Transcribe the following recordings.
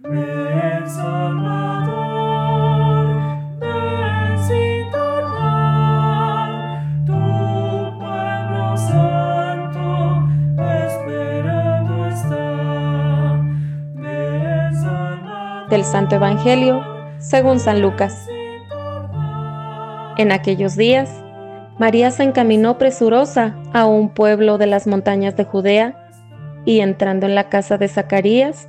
Del Santo Evangelio según San Lucas. En aquellos días, María se encaminó presurosa a un pueblo de las montañas de Judea y entrando en la casa de Zacarías,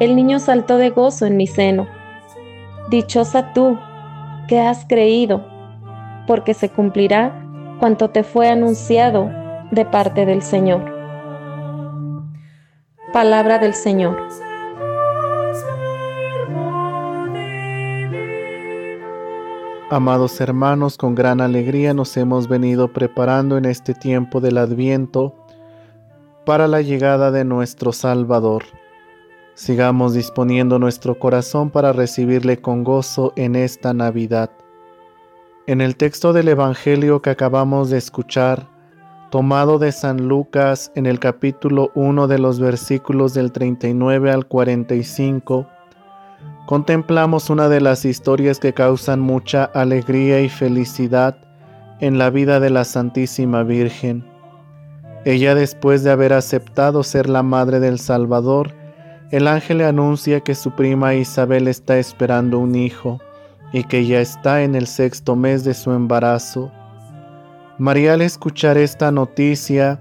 el niño saltó de gozo en mi seno. Dichosa tú, que has creído, porque se cumplirá cuanto te fue anunciado de parte del Señor. Palabra del Señor. Amados hermanos, con gran alegría nos hemos venido preparando en este tiempo del Adviento para la llegada de nuestro Salvador. Sigamos disponiendo nuestro corazón para recibirle con gozo en esta Navidad. En el texto del Evangelio que acabamos de escuchar, tomado de San Lucas en el capítulo 1 de los versículos del 39 al 45, contemplamos una de las historias que causan mucha alegría y felicidad en la vida de la Santísima Virgen. Ella después de haber aceptado ser la madre del Salvador, el ángel le anuncia que su prima Isabel está esperando un hijo y que ya está en el sexto mes de su embarazo. María al escuchar esta noticia,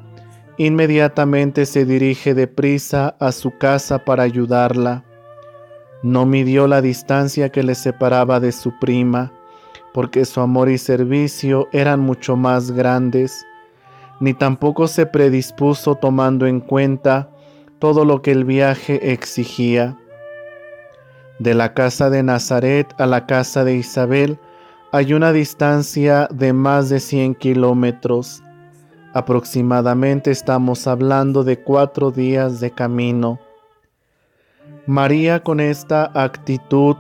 inmediatamente se dirige deprisa a su casa para ayudarla. No midió la distancia que le separaba de su prima, porque su amor y servicio eran mucho más grandes, ni tampoco se predispuso tomando en cuenta todo lo que el viaje exigía. De la casa de Nazaret a la casa de Isabel hay una distancia de más de 100 kilómetros. Aproximadamente estamos hablando de cuatro días de camino. María con esta actitud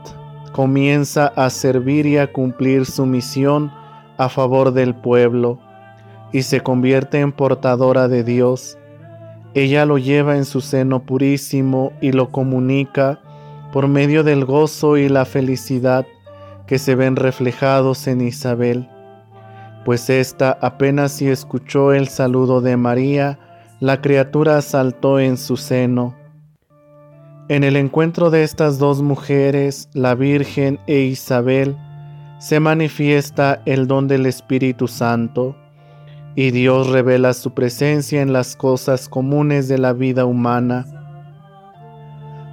comienza a servir y a cumplir su misión a favor del pueblo y se convierte en portadora de Dios. Ella lo lleva en su seno purísimo y lo comunica por medio del gozo y la felicidad que se ven reflejados en Isabel, pues ésta apenas si escuchó el saludo de María, la criatura saltó en su seno. En el encuentro de estas dos mujeres, la Virgen e Isabel, se manifiesta el don del Espíritu Santo, y Dios revela su presencia en las cosas comunes de la vida humana.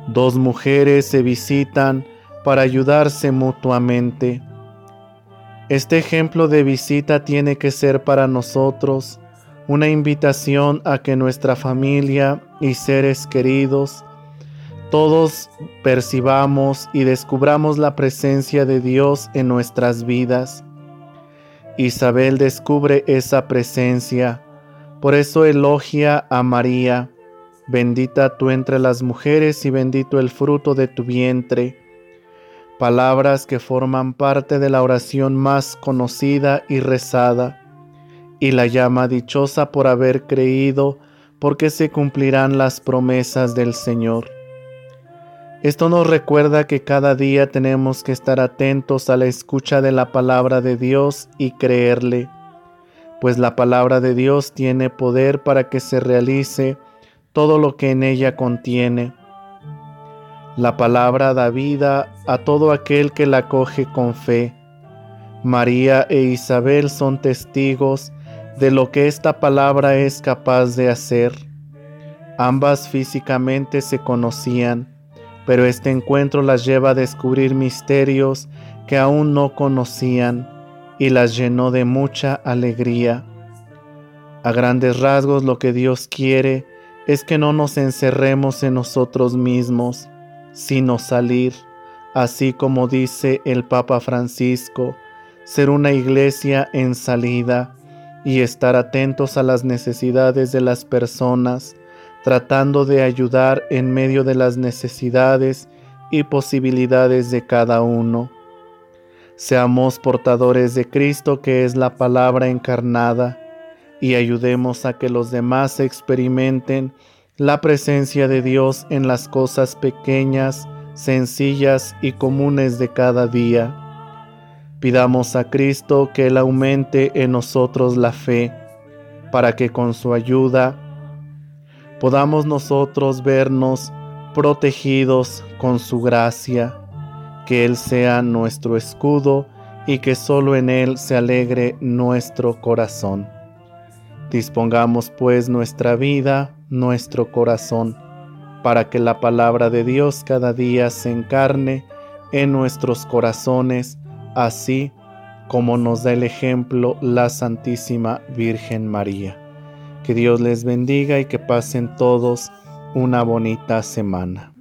Dos mujeres se visitan para ayudarse mutuamente. Este ejemplo de visita tiene que ser para nosotros una invitación a que nuestra familia y seres queridos todos percibamos y descubramos la presencia de Dios en nuestras vidas. Isabel descubre esa presencia, por eso elogia a María. Bendita tú entre las mujeres y bendito el fruto de tu vientre. Palabras que forman parte de la oración más conocida y rezada, y la llama dichosa por haber creído, porque se cumplirán las promesas del Señor. Esto nos recuerda que cada día tenemos que estar atentos a la escucha de la palabra de Dios y creerle, pues la palabra de Dios tiene poder para que se realice todo lo que en ella contiene. La palabra da vida a todo aquel que la coge con fe. María e Isabel son testigos de lo que esta palabra es capaz de hacer. Ambas físicamente se conocían, pero este encuentro las lleva a descubrir misterios que aún no conocían y las llenó de mucha alegría. A grandes rasgos lo que Dios quiere es que no nos encerremos en nosotros mismos, sino salir, así como dice el Papa Francisco, ser una iglesia en salida y estar atentos a las necesidades de las personas, tratando de ayudar en medio de las necesidades y posibilidades de cada uno. Seamos portadores de Cristo que es la palabra encarnada y ayudemos a que los demás experimenten la presencia de Dios en las cosas pequeñas, sencillas y comunes de cada día. Pidamos a Cristo que Él aumente en nosotros la fe, para que con su ayuda podamos nosotros vernos protegidos con su gracia, que Él sea nuestro escudo y que solo en Él se alegre nuestro corazón. Dispongamos pues nuestra vida, nuestro corazón, para que la palabra de Dios cada día se encarne en nuestros corazones, así como nos da el ejemplo la Santísima Virgen María. Que Dios les bendiga y que pasen todos una bonita semana.